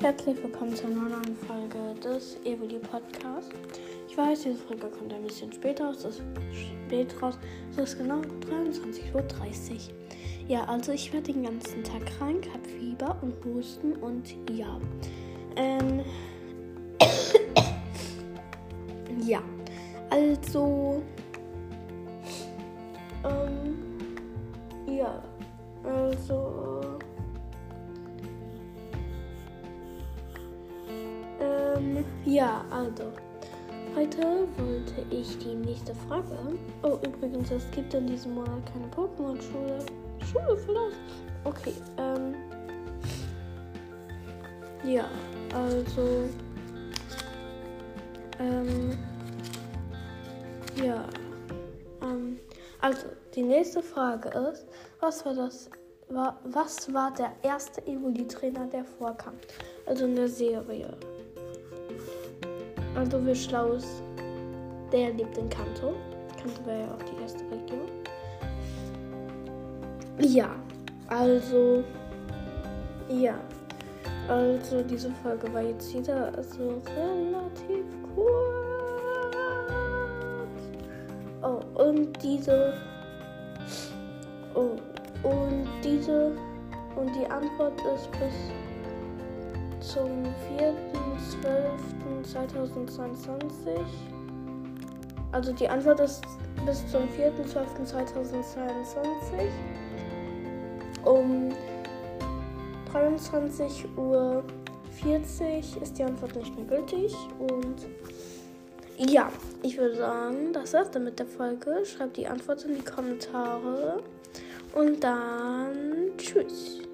herzlich willkommen zu einer neuen Folge des Evoli Podcasts. Ich weiß, diese Folge kommt ein bisschen später raus. Es ist spät raus. Es ist genau 23.30 Uhr. Ja, also ich werde den ganzen Tag krank, habe Fieber und Husten und ja. Ähm. ja. Also. Ähm, ja, also. Heute wollte ich die nächste Frage. Oh, übrigens, es gibt in diesem Monat keine Pokémon-Schule. Schule vielleicht? Okay, ähm. Ja, also. Ähm. Ja. Ähm. Also, die nächste Frage ist, was war das was war der erste Evoli-Trainer, der vorkam? Also in der Serie. Also wie schlau ist, der lebt in Kanto. Kanto wäre ja auch die erste Region. Ja, also, ja. Also diese Folge war jetzt wieder so relativ kurz. Oh, und diese. Oh, und diese. Und die Antwort ist bis zum 4.12.2022. Also die Antwort ist bis zum 4.12.2022 um 23.40 Uhr ist die Antwort nicht mehr gültig. Und ja, ich würde sagen, das war's dann mit der Folge. Schreibt die Antwort in die Kommentare. Und dann tschüss.